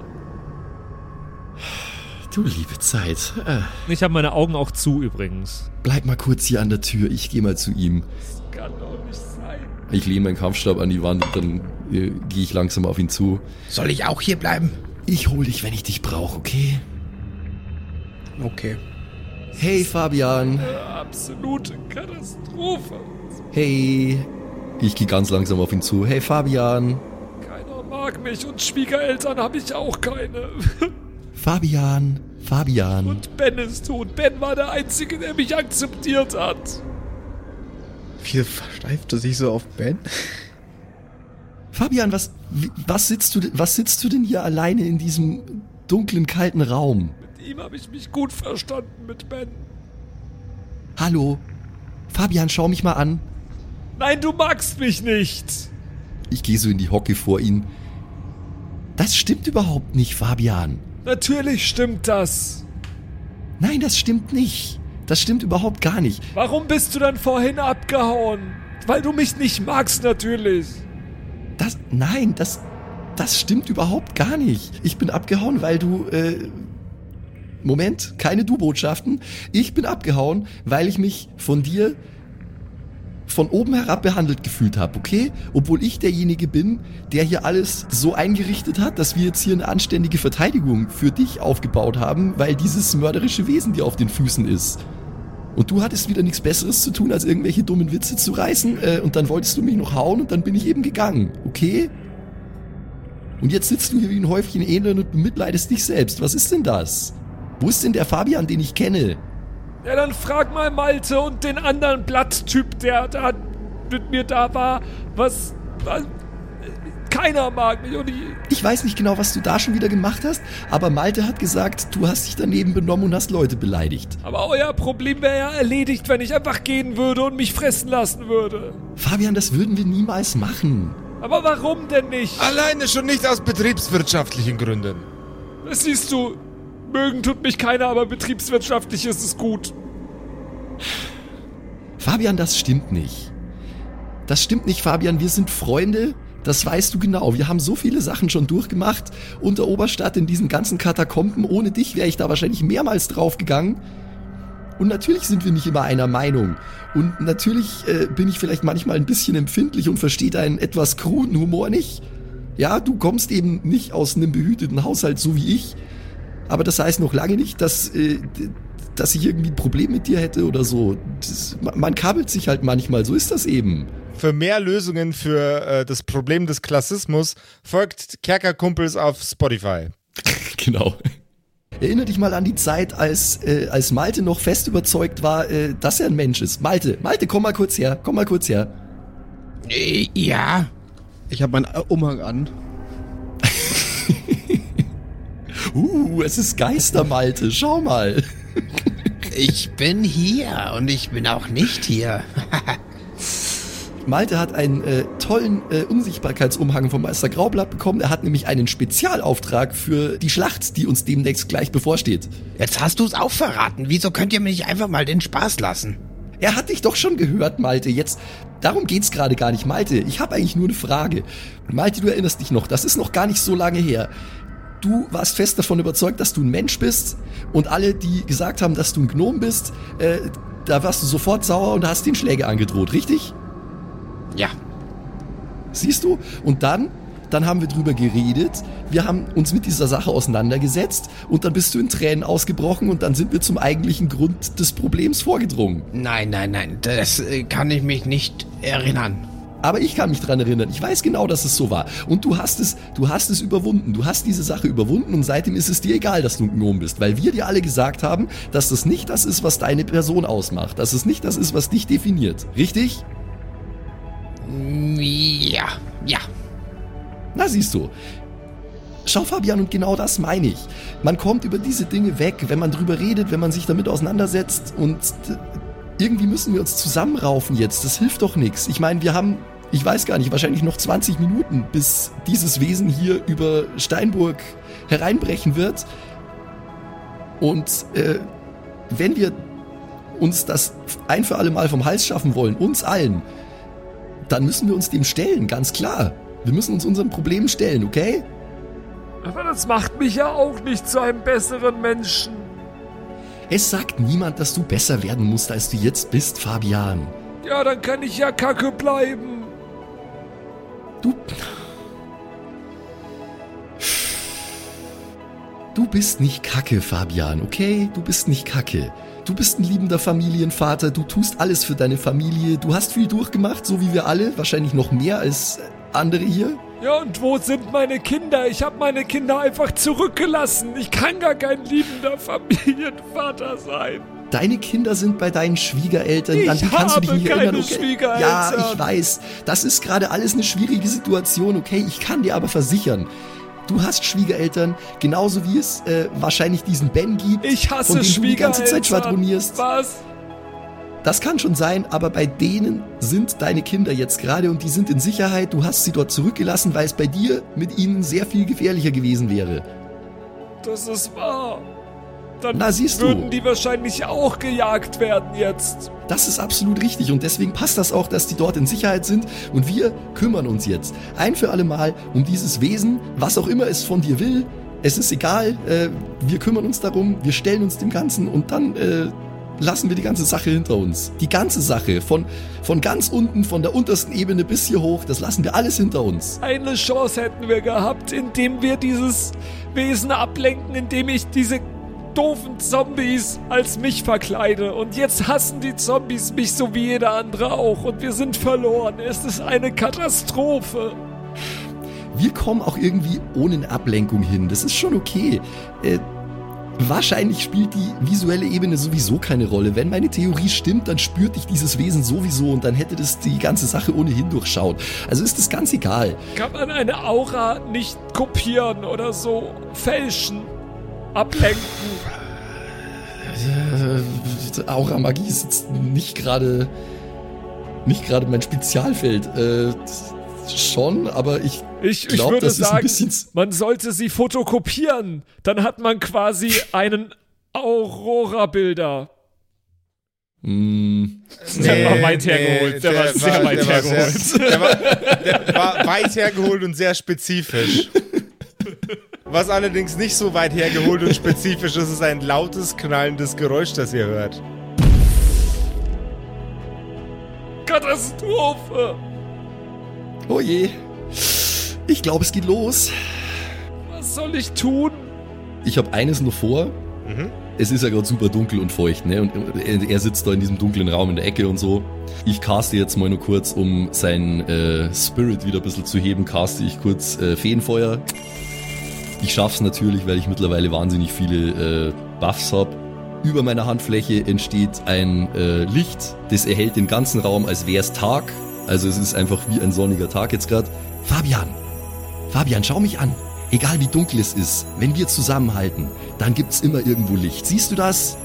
Du liebe Zeit. Äh, Ich habe meine Augen auch zu übrigens. bleib mal kurz hier an der Tür. Ich gehe mal zu ihm. Das kann doch nicht sein. Ich lehne meinen Kampfstab an die Wand und dann äh, gehe ich langsam auf ihn zu. Soll ich auch hier bleiben? Ich hol dich, wenn ich dich brauche, okay? Okay. Hey Fabian. Absolute Katastrophe. Hey. Ich gehe ganz langsam auf ihn zu. Hey Fabian. Keiner mag mich und Schwiegereltern habe ich auch keine. Fabian. Fabian. Und Ben ist tot. Ben war der Einzige, der mich akzeptiert hat. Wieso versteift er sich so auf Ben? Fabian, was, wie- was sitzt du, denn- was sitzt du denn hier alleine in diesem dunklen, kalten Raum? Mit ihm habe ich mich gut verstanden, mit Ben. Hallo? Fabian, schau mich mal an. Nein, du magst mich nicht. Ich gehe so in die Hocke vor ihn. Das stimmt überhaupt nicht, Fabian. Natürlich stimmt das. Nein, das stimmt nicht. Das stimmt überhaupt gar nicht. Warum bist du dann vorhin abgehauen? Weil du mich nicht magst, natürlich. Das, nein, das, das stimmt überhaupt gar nicht. Ich bin abgehauen, weil du, äh, Moment, keine Du-Botschaften. Ich bin abgehauen, weil ich mich von dir von oben herab behandelt gefühlt habe, okay? Obwohl ich derjenige bin, der hier alles so eingerichtet hat, dass wir jetzt hier eine anständige Verteidigung für dich aufgebaut haben, weil dieses mörderische Wesen dir auf den Füßen ist. Und du hattest wieder nichts Besseres zu tun, als irgendwelche dummen Witze zu reißen, äh, und dann wolltest du mich noch hauen und dann bin ich eben gegangen, okay? Und jetzt sitzt du hier wie ein Häufchen Elend und bemitleidest dich selbst. Was ist denn das? Wo ist denn der Fabian, den ich kenne? Ja, dann frag mal Malte und den anderen Blatttyp, der da mit mir da war, was, was keiner mag mich und ich, Ich weiß nicht genau, was du da schon wieder gemacht hast, aber Malte hat gesagt, du hast dich daneben benommen und hast Leute beleidigt. aber euer Problem wäre ja erledigt, wenn ich einfach gehen würde und mich fressen lassen würde. Fabian, das würden wir niemals machen. Aber warum denn nicht? Alleine schon nicht aus betriebswirtschaftlichen Gründen. Das siehst du, mögen tut mich keiner, aber betriebswirtschaftlich ist es gut. Fabian, das stimmt nicht. Das stimmt nicht, Fabian. Wir sind Freunde. Das weißt du genau. Wir haben so viele Sachen schon durchgemacht unter Oberstadt in diesen ganzen Katakomben. Ohne dich wäre ich da wahrscheinlich mehrmals draufgegangen. Und natürlich sind wir nicht immer einer Meinung. Und natürlich äh, bin ich vielleicht manchmal ein bisschen empfindlich und verstehe deinen etwas kruden Humor nicht. Ja, du kommst eben nicht aus einem behüteten Haushalt so wie ich. Aber das heißt noch lange nicht, dass, äh, dass ich irgendwie ein Problem mit dir hätte oder so. Das, man, kabelt sich halt manchmal, so ist das eben. Für mehr Lösungen für äh, das Problem des Klassismus folgt Kerkerkumpels auf Spotify. Genau. Erinner dich mal an die Zeit, als, äh, als Malte noch fest überzeugt war, äh, dass er ein Mensch ist. Malte, Malte, komm mal kurz her, komm mal kurz her. Äh, ja. Ich habe meinen Umhang an. Uh, es ist Geister, Malte, schau mal. Ich bin hier und ich bin auch nicht hier. Malte hat einen äh, tollen äh, Unsichtbarkeitsumhang vom Meister Graublatt bekommen. Er hat nämlich einen Spezialauftrag für die Schlacht, die uns demnächst gleich bevorsteht. Jetzt hast du es auch verraten. Wieso könnt ihr mir nicht einfach mal den Spaß lassen? Er hat dich doch schon gehört, Malte. Jetzt, darum geht's gerade gar nicht. Malte, ich habe eigentlich nur eine Frage. Malte, du erinnerst dich noch, das ist noch gar nicht so lange her. Du warst fest davon überzeugt, dass du ein Mensch bist und alle, die gesagt haben, dass du ein Gnom bist, äh, da warst du sofort sauer und hast den Schläge angedroht, richtig? Ja. Siehst du? Und dann, dann haben wir drüber geredet, wir haben uns mit dieser Sache auseinandergesetzt und dann bist du in Tränen ausgebrochen und dann sind wir zum eigentlichen Grund des Problems vorgedrungen. Nein, nein, nein. Das äh, kann ich mich nicht erinnern. Aber ich kann mich dran erinnern. Ich weiß genau, dass es so war. Und du hast es, du hast es überwunden. Du hast diese Sache überwunden und seitdem ist es dir egal, dass du ein Gnome bist, weil wir dir alle gesagt haben, dass das nicht das ist, was deine Person ausmacht, dass es nicht das ist, was dich definiert. Richtig? Ja, ja. Na siehst du. Schau Fabian, und genau das meine ich. Man kommt über diese Dinge weg, wenn man drüber redet, wenn man sich damit auseinandersetzt und irgendwie müssen wir uns zusammenraufen jetzt. Das hilft doch nichts. Ich meine, wir haben, ich weiß gar nicht, wahrscheinlich noch 20 Minuten, bis dieses Wesen hier über Steinburg hereinbrechen wird. Und äh, wenn wir uns das ein für alle Mal vom Hals schaffen wollen, uns allen, dann müssen wir uns dem stellen, ganz klar. Wir müssen uns unseren Problemen stellen, okay? Aber das macht mich ja auch nicht zu einem besseren Menschen. Es sagt niemand, dass du besser werden musst, als du jetzt bist, Fabian. Ja, dann kann ich ja kacke bleiben. Du. Du bist nicht kacke, Fabian, okay? Du bist nicht kacke. Du bist ein liebender Familienvater, du tust alles für deine Familie, du hast viel durchgemacht, so wie wir alle, wahrscheinlich noch mehr als andere hier. Ja, und wo sind meine Kinder? Ich habe meine Kinder einfach zurückgelassen. Ich kann gar kein liebender Familienvater sein. Deine Kinder sind bei deinen Schwiegereltern, Ich an die kannst du dich nicht keine erinnern. Okay? Schwiegereltern. Ja, ich weiß. Das ist gerade alles eine schwierige Situation, okay? Ich kann dir aber versichern, du hast Schwiegereltern, genauso wie es äh, wahrscheinlich diesen Ben gibt, Ich hasse von dem du die ganze Zeit Schwiegereltern. schwadronierst. Was? Das kann schon sein, aber bei denen sind deine Kinder jetzt gerade und die sind in Sicherheit. Du hast sie dort zurückgelassen, weil es bei dir mit ihnen sehr viel gefährlicher gewesen wäre. Das ist wahr. Dann Na, siehst du. würden die wahrscheinlich auch gejagt werden jetzt. Das ist absolut richtig und deswegen passt das auch, dass die dort in Sicherheit sind und wir kümmern uns jetzt ein für alle Mal um dieses Wesen, was auch immer es von dir will. Es ist egal, äh, wir kümmern uns darum, wir stellen uns dem Ganzen und dann äh, lassen wir die ganze Sache hinter uns. Die ganze Sache, von, von ganz unten, von der untersten Ebene bis hier hoch, das lassen wir alles hinter uns. Eine Chance hätten wir gehabt, indem wir dieses Wesen ablenken, indem ich diese doofen Zombies als mich verkleide. Und jetzt hassen die Zombies mich so wie jeder andere auch. Und wir sind verloren. Es ist eine Katastrophe. Wir kommen auch irgendwie ohne Ablenkung hin. Das ist schon okay. Äh, wahrscheinlich spielt die visuelle Ebene sowieso keine Rolle. Wenn meine Theorie stimmt, dann spürt dich dieses Wesen sowieso und dann hätte das die ganze Sache ohnehin durchschaut. Also ist das ganz egal. Kann man eine Aura nicht kopieren oder so fälschen? Ablenken. Äh, Aura-Magie ist jetzt nicht gerade nicht gerade mein Spezialfeld. Äh, schon, aber ich Ich, ich glaube, würde das ist ein sagen, bisschen... man sollte sie fotokopieren. Dann hat man quasi einen Aurora-Bilder. Hm, Der war weit hergeholt. Der war sehr weit war hergeholt. Sehr, der, war, der war weit hergeholt und sehr spezifisch. Was allerdings nicht so weit hergeholt und spezifisch ist, ist ein lautes, knallendes Geräusch, das ihr hört. Katastrophe. Oh je. Ich glaube, es geht los. Was soll ich tun? Ich habe eines nur vor. Mhm. Es ist ja gerade super dunkel und feucht, ne? Und er, sitzt da in diesem dunklen Raum in der Ecke und so. Ich caste jetzt mal nur kurz, um seinen äh, Spirit wieder ein bisschen zu heben, caste ich kurz äh, Feenfeuer. Ich schaff's natürlich, weil ich mittlerweile wahnsinnig viele äh, Buffs hab. Über meiner Handfläche entsteht ein äh, Licht, das erhält den ganzen Raum, als wär's Tag. Also es ist einfach wie ein sonniger Tag jetzt gerade. Fabian, Fabian, schau mich an. Egal wie dunkel es ist, wenn wir zusammenhalten, dann gibt's immer irgendwo Licht. Siehst du das?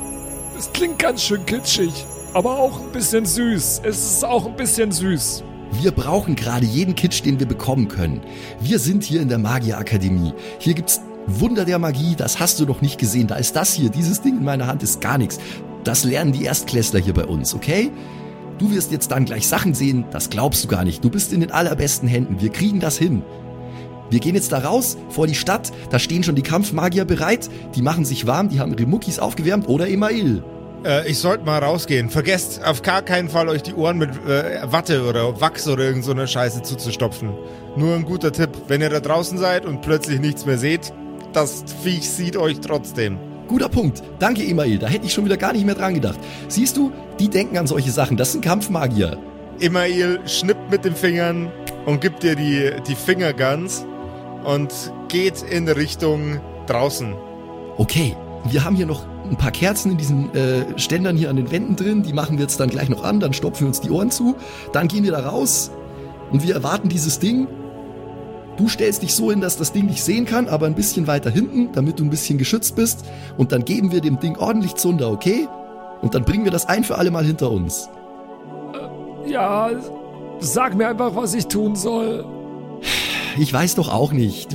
Das klingt ganz schön kitschig. Aber auch ein bisschen süß. Es ist auch ein bisschen süß. Wir brauchen gerade jeden Kitsch, den wir bekommen können. Wir sind hier in der Magierakademie. Hier gibt's Wunder der Magie, das hast du noch nicht gesehen. Da ist das hier, dieses Ding in meiner Hand ist gar nichts. Das lernen die Erstklässler hier bei uns, okay? Du wirst jetzt dann gleich Sachen sehen, das glaubst du gar nicht. Du bist in den allerbesten Händen. Wir kriegen das hin. Wir gehen jetzt da raus, vor die Stadt, da stehen schon die Kampfmagier bereit, die machen sich warm, die haben ihre Muckis aufgewärmt oder Email. Äh, ich sollte mal rausgehen. Vergesst auf gar keinen Fall, euch die Ohren mit äh, Watte oder Wachs oder irgend so Scheiße zuzustopfen. Nur ein guter Tipp. Wenn ihr da draußen seid und plötzlich nichts mehr seht, das Viech sieht euch trotzdem. Guter Punkt. Danke, Email. Da hätte ich schon wieder gar nicht mehr dran gedacht. Siehst du, die denken an solche Sachen. Das sind Kampfmagier. Email schnippt mit den Fingern und gibt dir die, die Fingerguns und geht in Richtung draußen. Okay, wir haben hier noch ein paar Kerzen in diesen äh, Ständern hier an den Wänden drin. Die machen wir jetzt dann gleich noch an. Dann stopfen wir uns die Ohren zu. Dann gehen wir da raus und wir erwarten dieses Ding. Du stellst dich so hin, dass das Ding nicht sehen kann, aber ein bisschen weiter hinten, damit du ein bisschen geschützt bist. Und dann geben wir dem Ding ordentlich Zunder, okay? Und dann bringen wir das ein für alle Mal hinter uns. Ja, sag mir einfach, was ich tun soll. Ich weiß doch auch nicht.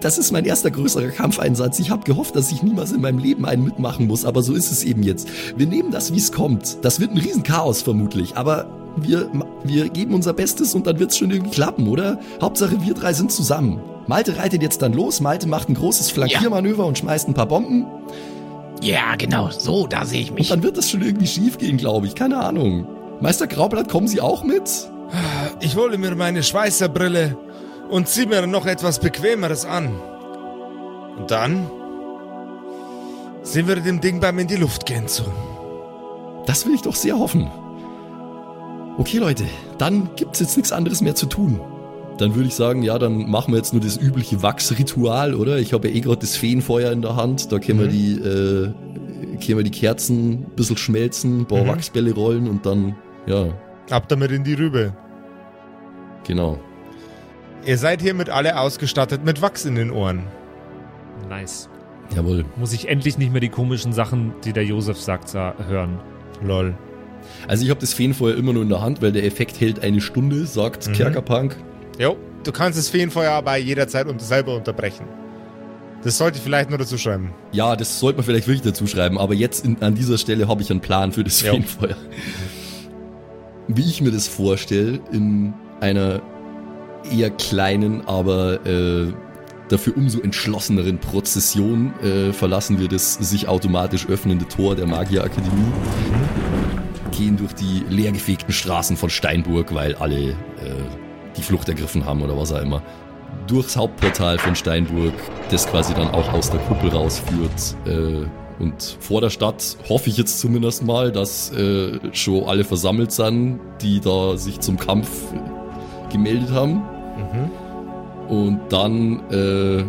Das ist mein erster größerer Kampfeinsatz. Ich habe gehofft, dass ich niemals in meinem Leben einen mitmachen muss, aber so ist es eben jetzt. Wir nehmen das, wie es kommt. Das wird ein Riesenchaos vermutlich, aber wir, wir geben unser Bestes und dann wird's schon irgendwie klappen, oder? Hauptsache, wir drei sind zusammen. Malte reitet jetzt dann los, Malte macht ein großes Flankiermanöver und schmeißt ein paar Bomben Ja, genau, so, da sehe ich und mich. dann wird das schon irgendwie schief gehen, glaube ich. Keine Ahnung. Meister Graublatt, kommen Sie auch mit? Ich hole mir meine Schweißerbrille und zieh mir noch etwas Bequemeres an. Und dann sehen wir dem Ding beim in die Luft gehen zu. Das will ich doch sehr hoffen. Okay, Leute, dann gibt's jetzt nichts anderes mehr zu tun. Dann würde ich sagen, ja, dann machen wir jetzt nur das übliche Wachsritual, oder? Ich habe ja eh gerade das Feenfeuer in der Hand. Da können wir die, äh, können wir die Kerzen ein bisschen schmelzen, ein paar Mhm. Wachsbälle rollen und dann, ja, Ab damit in die Rübe. genau. Ihr seid hiermit alle ausgestattet mit Wachs in den Ohren. Nice. Jawohl. Muss ich endlich nicht mehr die komischen Sachen, die der Josef sagt, sa- hören. Lol. Also ich habe das Feenfeuer immer nur in der Hand, weil der Effekt hält eine Stunde, sagt Mhm. Kerkerpunk. Jo, du kannst das Feenfeuer aber jederzeit unter selber unterbrechen. Das sollte ich vielleicht nur dazu schreiben. Ja, das sollte man vielleicht wirklich dazu schreiben, aber jetzt in, an dieser Stelle habe ich einen Plan für das Jo. Feenfeuer. Wie ich mir das vorstelle, in einer eher kleinen, aber äh, dafür umso entschlosseneren Prozession äh, verlassen wir das sich automatisch öffnende Tor der Magierakademie, gehen durch die leergefegten Straßen von Steinburg, weil alle äh, die Flucht ergriffen haben oder was auch immer durchs Hauptportal von Steinburg, das quasi dann auch aus der Kuppel rausführt. Äh, und vor der Stadt hoffe ich jetzt zumindest mal, dass äh, schon alle versammelt sind, die da sich zum Kampf gemeldet haben. Und dann, äh,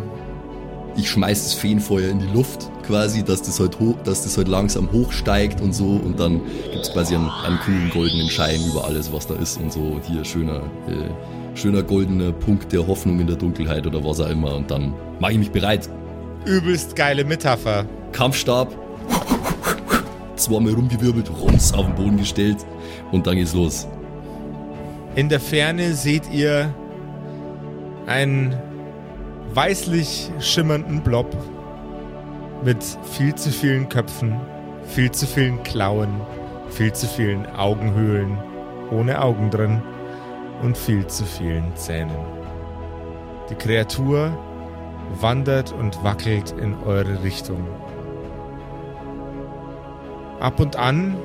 ich schmeiß das Feenfeuer in die Luft quasi, dass das halt hoch, dass das halt langsam hochsteigt und so und dann gibt's quasi einen, einen coolen goldenen Schein über alles, was da ist und so. Hier schöner, äh, schöner goldener Punkt der Hoffnung in der Dunkelheit oder was auch immer und dann mache ich mich bereit. Übelst geile Metapher. Kampfstab, zweimal rumgewirbelt, rums auf den Boden gestellt und dann geht's los. In der Ferne seht ihr einen weißlich schimmernden Blob mit viel zu vielen Köpfen, viel zu vielen Klauen, viel zu vielen Augenhöhlen ohne Augen drin und viel zu vielen Zähnen. Die Kreatur wandert und wackelt in eure Richtung. Ab und an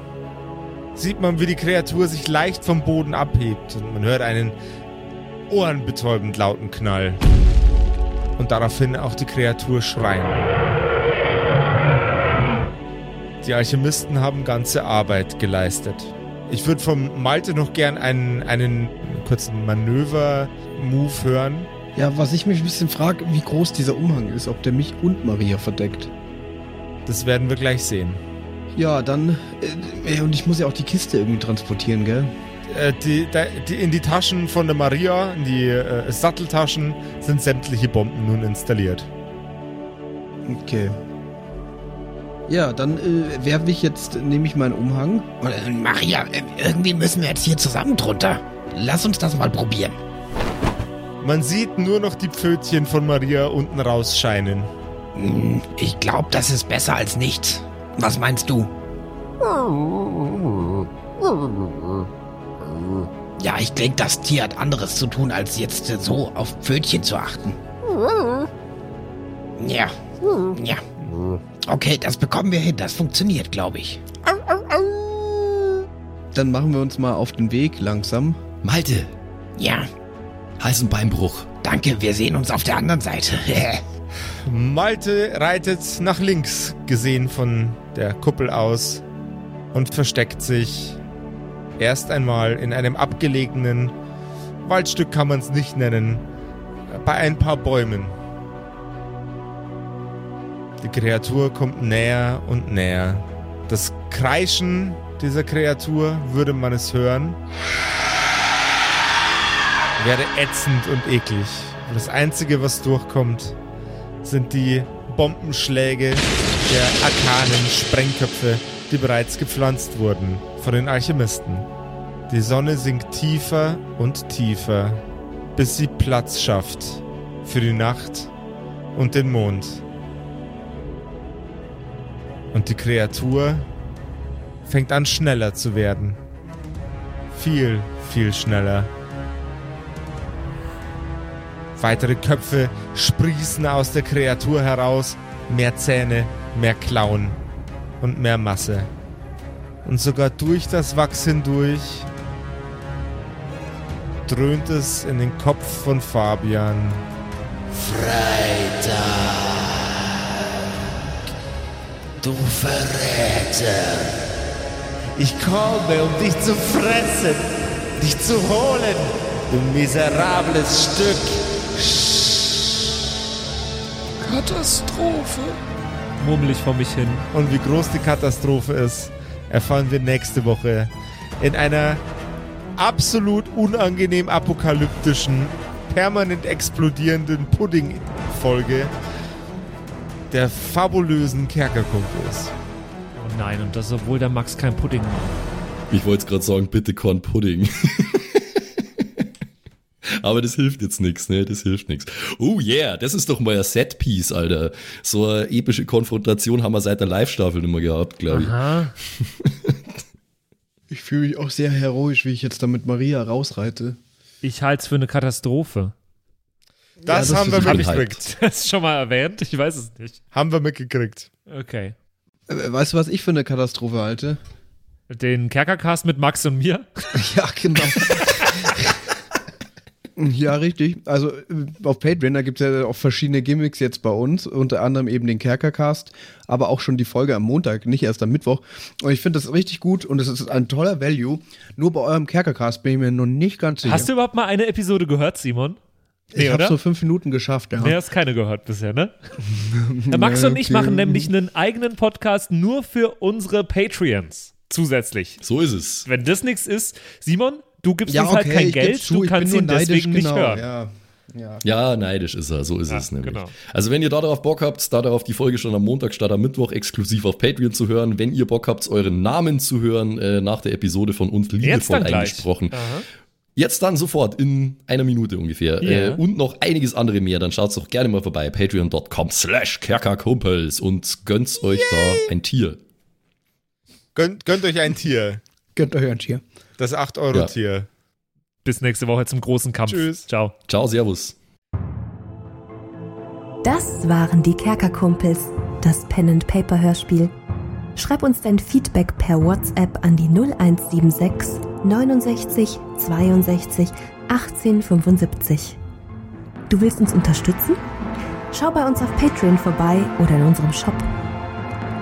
sieht man, wie die Kreatur sich leicht vom Boden abhebt und man hört einen ohrenbetäubend lauten Knall. Und daraufhin auch die Kreatur schreien. Die Alchemisten haben ganze Arbeit geleistet. Ich würde vom Malte noch gern einen, einen kurzen Manöver-Move hören. Ja, was ich mich ein bisschen frage, wie groß dieser Umhang ist, ob der mich und Maria verdeckt. Das werden wir gleich sehen. Ja, dann. Äh, und ich muss ja auch die Kiste irgendwie transportieren, gell? Äh, die, die, in die Taschen von der Maria, in die äh, Satteltaschen, sind sämtliche Bomben nun installiert. Okay. Ja, dann äh, werfe ich jetzt, nehme ich meinen Umhang. Und, äh, Maria, äh, irgendwie müssen wir jetzt hier zusammen drunter. lass uns das mal probieren. Man sieht nur noch die Pfötchen von Maria unten rausscheinen. Hm, Ich glaube, das ist besser als nichts. Was meinst du? Ja, ich denke, das Tier hat anderes zu tun, als jetzt so auf Pfötchen zu achten. Ja, ja. Okay, das bekommen wir hin. Das funktioniert, glaube ich. Dann machen wir uns mal auf den Weg langsam. Malte, Ja, Hals- und Beinbruch. danke. Wir sehen uns auf der anderen Seite. Malte reitet nach links, gesehen von der Kuppel aus, und versteckt sich erst einmal in einem abgelegenen Waldstück kann man es nicht nennen, bei ein paar Bäumen. Die Kreatur kommt näher und näher. Das Kreischen dieser Kreatur, würde man es hören, wäre ätzend und eklig. Das Einzige, was durchkommt, sind die Bombenschläge der arkanen Sprengköpfe, die bereits gepflanzt wurden von den Alchemisten. Die Sonne sinkt tiefer und tiefer, bis sie Platz schafft für die Nacht und den Mond. Und die Kreatur fängt an schneller zu werden. Viel, viel schneller. Weitere Köpfe sprießen aus der Kreatur heraus. Mehr Zähne, mehr Klauen und mehr Masse. Und sogar durch das Wachs hindurch dröhnt es in den Kopf von Fabian. Du Verräter. Ich komme, um dich zu fressen, dich zu holen, du miserables Stück. Katastrophe. Murmel ich vor mich hin. Und wie groß die Katastrophe ist, erfahren wir nächste Woche in einer absolut unangenehm apokalyptischen, permanent explodierenden Pudding-Folge der fabulösen Kerkerkumpels. Oh nein, und das, obwohl der Max kein Pudding mag. Ich wollte gerade sagen, bitte Korn Pudding. Aber das hilft jetzt nichts, ne? Das hilft nichts. Oh yeah, das ist doch mal ein Setpiece, Alter. So eine epische Konfrontation haben wir seit der Live-Staffel immer gehabt, glaube ich. Aha. Ich fühle mich auch sehr heroisch, wie ich jetzt da mit Maria rausreite. Ich halte es für eine Katastrophe. Das, das haben wir mitgekriegt. Das ist schon mal erwähnt? Ich weiß es nicht. Haben wir mitgekriegt. Okay. Äh, Weißt du, was ich für eine Katastrophe halte? Den Kerkercast mit Max und mir? Ja, genau. ja, richtig. Also äh, auf Patreon, da gibt es ja auch verschiedene Gimmicks jetzt bei uns, unter anderem eben den Kerkercast, aber auch schon die Folge am Montag, nicht erst am Mittwoch. Und ich finde das richtig gut und es ist ein toller Value. Nur bei eurem Kerkercast bin ich mir noch nicht ganz sicher. Hast du überhaupt mal eine Episode gehört, Simon? Ich habe so fünf Minuten geschafft, ja. Nee, hast keine gehört bisher, ne? Max und ich okay. machen nämlich einen eigenen Podcast nur für unsere Patreons. Zusätzlich. So ist es. Wenn das nichts ist, Simon, du gibst ja, uns halt kein ich geb's Geld, zu, du kannst ihn neidisch, deswegen genau, nicht hören. Ja, ja. Ja, neidisch ist er, so ist Ja, es nämlich. genau. Also wenn ihr da darauf Bock habt, da darauf die Folge schon am Montag statt am Mittwoch exklusiv auf Patreon zu hören, wenn ihr Bock habt, euren Namen zu hören, äh, nach der Episode von uns liebevoll eingesprochen. Jetzt dann sofort in einer Minute ungefähr. Ja. Äh, und noch einiges andere mehr. Dann schaut doch gerne mal vorbei. Patreon.com slash Kerkerkumpels und gönnt euch da ein Tier. Gönnt, gönnt euch ein Tier. Gönnt euch ein Tier. Das 8-Euro-Tier. Bis nächste Woche zum großen Kampf. Tschüss. Ciao. Ciao, Servus. Das waren die Kerkerkumpels, das Pen and Paper Hörspiel. Schreib uns dein Feedback per WhatsApp an die 0176 69 62 18 75. Du willst uns unterstützen? Schau bei uns auf Patreon vorbei oder in unserem Shop.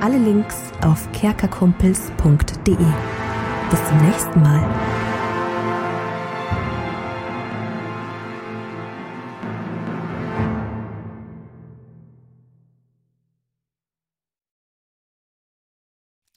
Alle Links auf kerkerkumpels.de. Bis zum nächsten Mal.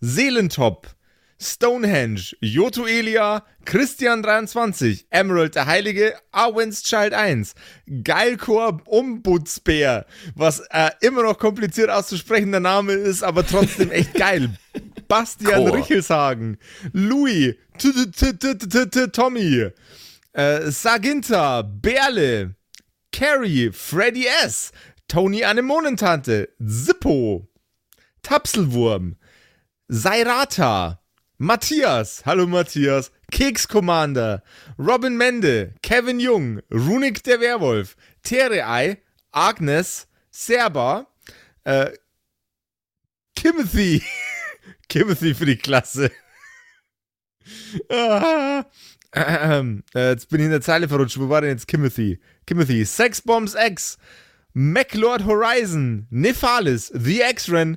Seelentop, Stonehenge, Joto Elia, Christian23, Emerald der Heilige, Arwen's Child 1, Geilkor Ombudsbär, was äh, immer noch kompliziert auszusprechender Name ist, aber trotzdem echt geil. Bastian Chor. Richelshagen, Louis, Tommy, äh, Saginta, Berle, Carrie, Freddy S., Tony Anemonentante, Zippo, Tapselwurm, Sairata, Matthias, hallo Matthias, Keks Commander, Robin Mende, Kevin Jung, Runik der Werwolf, Terei, Agnes, Serba, äh, Timothy, Timothy für die Klasse. Ah, ähm, äh, jetzt bin ich in der Zeile verrutscht. Wo war denn jetzt Timothy? Timothy, Sexbombs X, MacLord Horizon, Nephalis, The X-Ren,